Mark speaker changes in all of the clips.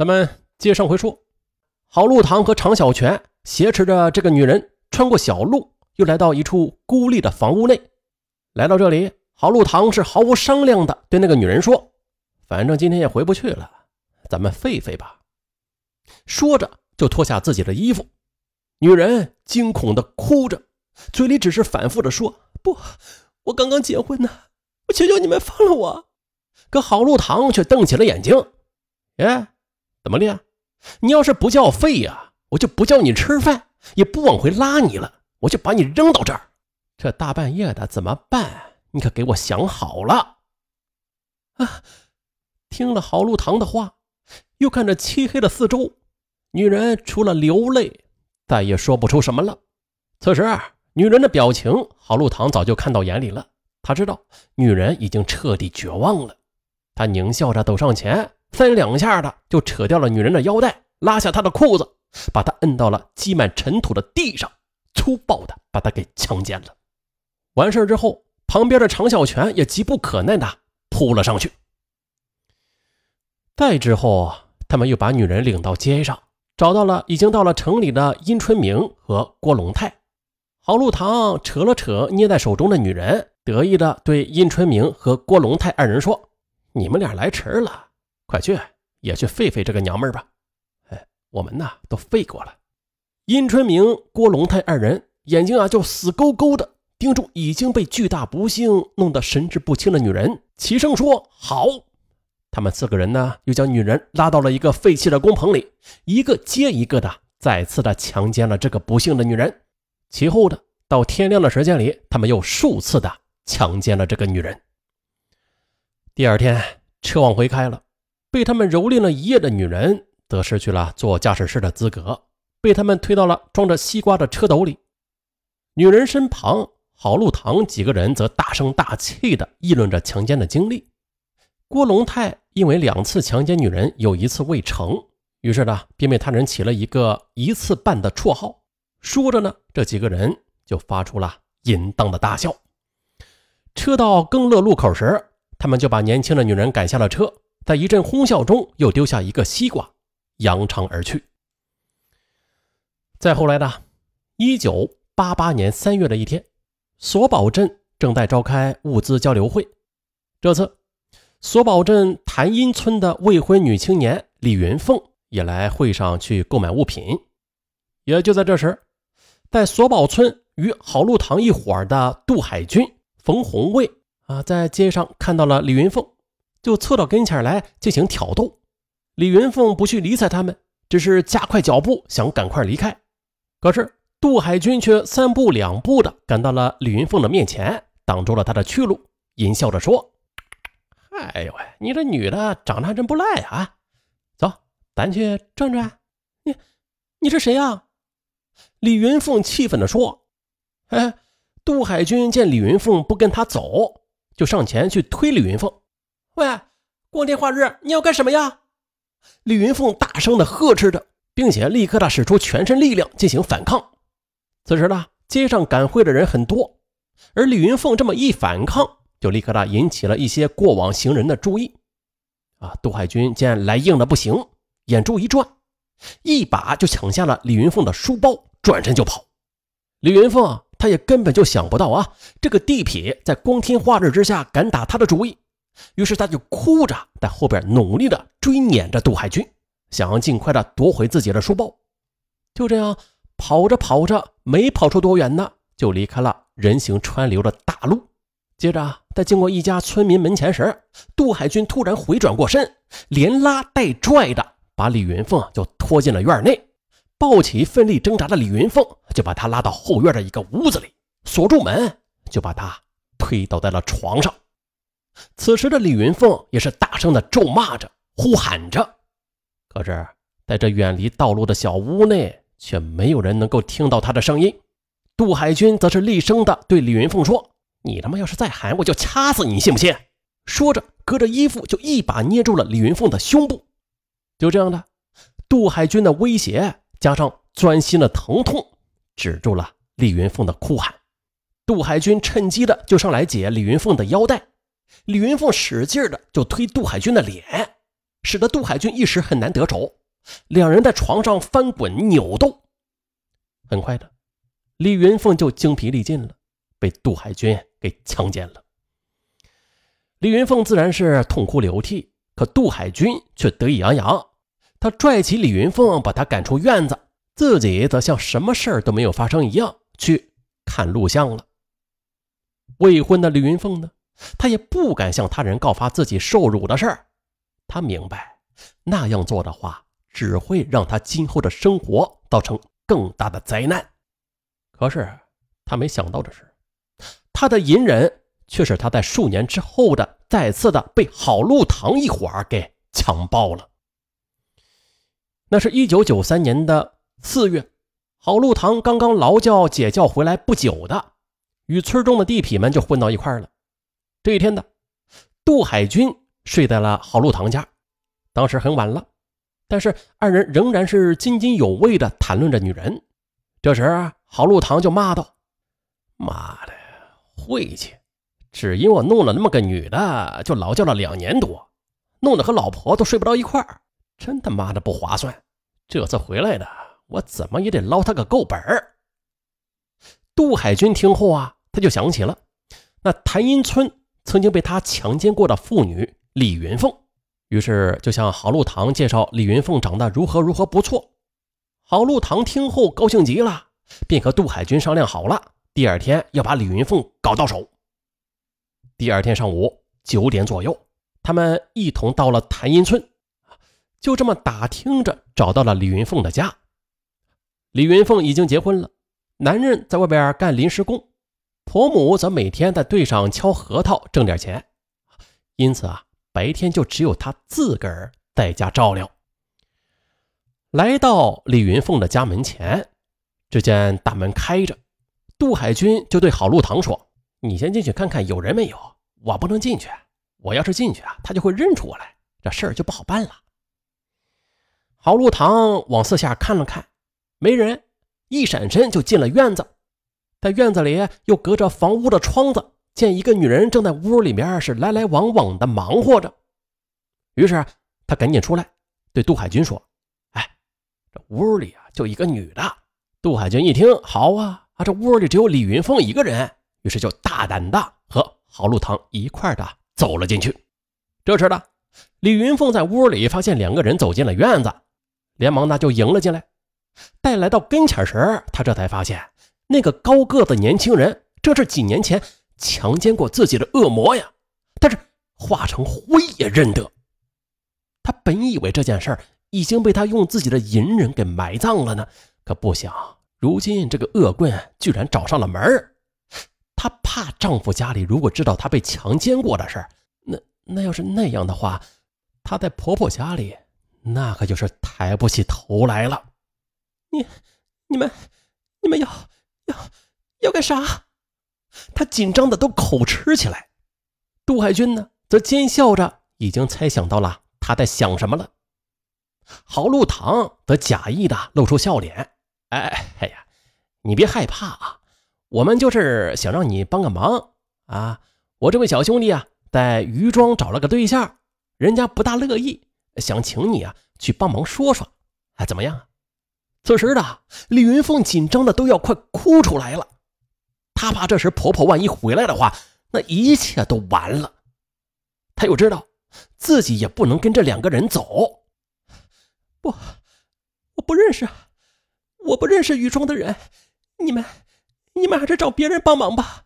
Speaker 1: 咱们接上回说，郝路堂和常小泉挟持着这个女人，穿过小路，又来到一处孤立的房屋内。来到这里，郝路堂是毫无商量的对那个女人说：“反正今天也回不去了，咱们废废吧。”说着就脱下自己的衣服。女人惊恐的哭着，嘴里只是反复的说：“不，我刚刚结婚呢，我求求你们放了我。”可郝路堂却瞪起了眼睛：“哎，怎么的？你要是不叫废呀，我就不叫你吃饭，也不往回拉你了，我就把你扔到这儿。这大半夜的怎么办？你可给我想好了。”啊！听了郝路堂的话，又看着漆黑的四周，女人除了流泪，再也说不出什么了。此时，女人的表情，郝路堂早就看到眼里了。他知道女人已经彻底绝望了。他狞笑着走上前，三两下的就扯掉了女人的腰带，拉下她的裤子，把她摁到了积满尘土的地上，粗暴的把她给强奸了。完事之后，旁边的常小泉也急不可耐的扑了上去。再之后，他们又把女人领到街上，找到了已经到了城里的殷春明和郭龙泰。郝路堂扯了扯捏在手中的女人，得意的对殷春明和郭龙泰二人说。你们俩来迟了，快去也去废废这个娘们儿吧。哎，我们呐都废过了。殷春明、郭龙泰二人眼睛啊就死勾勾的盯住已经被巨大不幸弄得神志不清的女人，齐声说：“好！”他们四个人呢又将女人拉到了一个废弃的工棚里，一个接一个的再次的强奸了这个不幸的女人。其后的到天亮的时间里，他们又数次的强奸了这个女人。第二天，车往回开了，被他们蹂躏了一夜的女人则失去了坐驾驶室的资格，被他们推到了装着西瓜的车斗里。女人身旁，郝路堂几个人则大声大气地议论着强奸的经历。郭龙泰因为两次强奸女人有一次未成，于是呢，便被他人起了一个“一次半”的绰号。说着呢，这几个人就发出了淫荡的大笑。车到更乐路口时。他们就把年轻的女人赶下了车，在一阵哄笑中，又丢下一个西瓜，扬长而去。再后来呢，一九八八年三月的一天，索宝镇正在召开物资交流会。这次，索宝镇潭阴村的未婚女青年李云凤也来会上去购买物品。也就在这时，在索宝村与郝路堂一伙的杜海军、冯红卫。啊，在街上看到了李云凤，就凑到跟前来进行挑逗。李云凤不去理睬他们，只是加快脚步想赶快离开。可是杜海军却三步两步的赶到了李云凤的面前，挡住了他的去路，淫笑着说：“哎呦喂，你这女的长得还真不赖啊！走，咱去转转。你，你是谁呀？”李云凤气愤地说：“哎，杜海军见李云凤不跟他走。”就上前去推李云凤，喂，光天化日你要干什么呀？李云凤大声的呵斥着，并且立刻的使出全身力量进行反抗。此时呢，街上赶会的人很多，而李云凤这么一反抗，就立刻的引起了一些过往行人的注意。啊，杜海军见来硬的不行，眼珠一转，一把就抢下了李云凤的书包，转身就跑。李云凤。他也根本就想不到啊，这个地痞在光天化日之下敢打他的主意，于是他就哭着在后边努力的追撵着杜海军，想要尽快的夺回自己的书包。就这样跑着跑着，没跑出多远呢，就离开了人行川流的大路。接着在经过一家村民门前时，杜海军突然回转过身，连拉带拽的把李云凤就拖进了院内。抱起奋力挣扎的李云凤，就把她拉到后院的一个屋子里，锁住门，就把她推倒在了床上。此时的李云凤也是大声的咒骂着、呼喊着，可是在这远离道路的小屋内，却没有人能够听到她的声音。杜海军则是厉声的对李云凤说：“你他妈要是再喊，我就掐死你，信不信？”说着，隔着衣服就一把捏住了李云凤的胸部。就这样的，杜海军的威胁。加上钻心的疼痛，止住了李云凤的哭喊。杜海军趁机的就上来解李云凤的腰带，李云凤使劲的就推杜海军的脸。使得杜海军一时很难得手。两人在床上翻滚扭动，很快的，李云凤就精疲力尽了，被杜海军给强奸了。李云凤自然是痛哭流涕，可杜海军却得意洋洋。他拽起李云凤，把她赶出院子，自己则像什么事儿都没有发生一样去看录像了。未婚的李云凤呢，他也不敢向他人告发自己受辱的事儿。他明白，那样做的话，只会让他今后的生活造成更大的灾难。可是，他没想到的是，他的隐忍却使他在数年之后的再次的被郝禄堂一伙儿给强暴了。那是一九九三年的四月，郝禄堂刚刚劳教解教回来不久的，与村中的地痞们就混到一块了。这一天的，杜海军睡在了郝禄堂家，当时很晚了，但是二人仍然是津津有味的谈论着女人。这时，郝禄堂就骂道：“妈的，晦气！只因我弄了那么个女的，就劳教了两年多，弄得和老婆都睡不到一块儿。”真他妈的不划算！这次回来的，我怎么也得捞他个够本儿。杜海军听后啊，他就想起了那谭阴村曾经被他强奸过的妇女李云凤，于是就向郝禄堂介绍李云凤长得如何如何不错。郝禄堂听后高兴极了，便和杜海军商量好了，第二天要把李云凤搞到手。第二天上午九点左右，他们一同到了谭阴村。就这么打听着，找到了李云凤的家。李云凤已经结婚了，男人在外边干临时工，婆母则每天在队上敲核桃挣点钱，因此啊，白天就只有他自个儿在家照料。来到李云凤的家门前，只见大门开着，杜海军就对郝路堂说：“你先进去看看有人没有，我不能进去，我要是进去啊，他就会认出我来，这事儿就不好办了。”郝路堂往四下看了看，没人，一闪身就进了院子。在院子里，又隔着房屋的窗子，见一个女人正在屋里面是来来往往的忙活着。于是他赶紧出来，对杜海军说：“哎，这屋里啊，就一个女的。”杜海军一听，好啊，啊，这屋里只有李云凤一个人，于是就大胆的和郝禄堂一块的走了进去。这时呢李云凤在屋里发现两个人走进了院子。连忙呢就迎了进来，待来到跟前时，他这才发现那个高个子年轻人这是几年前强奸过自己的恶魔呀！但是化成灰也认得。他本以为这件事已经被他用自己的隐忍给埋葬了呢，可不想如今这个恶棍居然找上了门她怕丈夫家里如果知道她被强奸过的事那那要是那样的话，她在婆婆家里。那可就是抬不起头来了。你、你们、你们要、要、要干啥？他紧张的都口吃起来。杜海军呢，则奸笑着，已经猜想到了他在想什么了。郝路堂则假意的露出笑脸：“哎哎呀，你别害怕啊，我们就是想让你帮个忙啊。我这位小兄弟啊，在余庄找了个对象，人家不大乐意。”想请你啊去帮忙说说，哎，怎么样？此时的李云凤紧张的都要快哭出来了，她怕这时婆婆万一回来的话，那一切都完了。她又知道自己也不能跟这两个人走，不，我不认识，我不认识雨中的人，你们，你们还是找别人帮忙吧。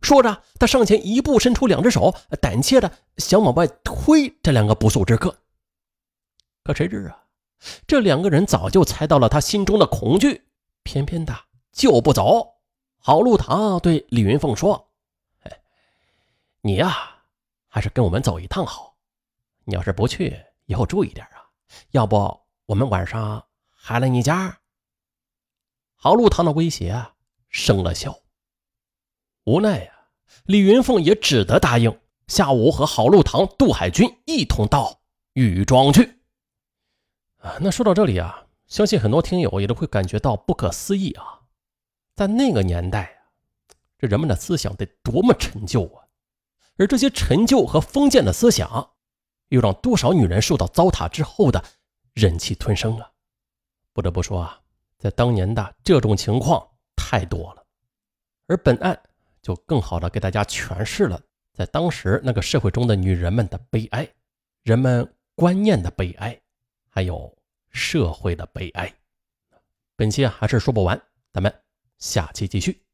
Speaker 1: 说着，他上前一步，伸出两只手，胆怯的想往外推这两个不速之客。可谁知啊，这两个人早就猜到了他心中的恐惧，偏偏的就不走。郝禄堂对李云凤说：“哎，你呀，还是跟我们走一趟好。你要是不去，以后注意点啊。要不我们晚上还来你家。”郝禄堂的威胁啊生了效，无奈呀，李云凤也只得答应，下午和郝禄堂、杜海军一同到禹庄去。啊，那说到这里啊，相信很多听友也都会感觉到不可思议啊。在那个年代啊，这人们的思想得多么陈旧啊！而这些陈旧和封建的思想，又让多少女人受到糟蹋之后的忍气吞声啊！不得不说啊，在当年的这种情况太多了，而本案就更好的给大家诠释了在当时那个社会中的女人们的悲哀，人们观念的悲哀，还有社会的悲哀。本期啊还是说不完，咱们下期继续。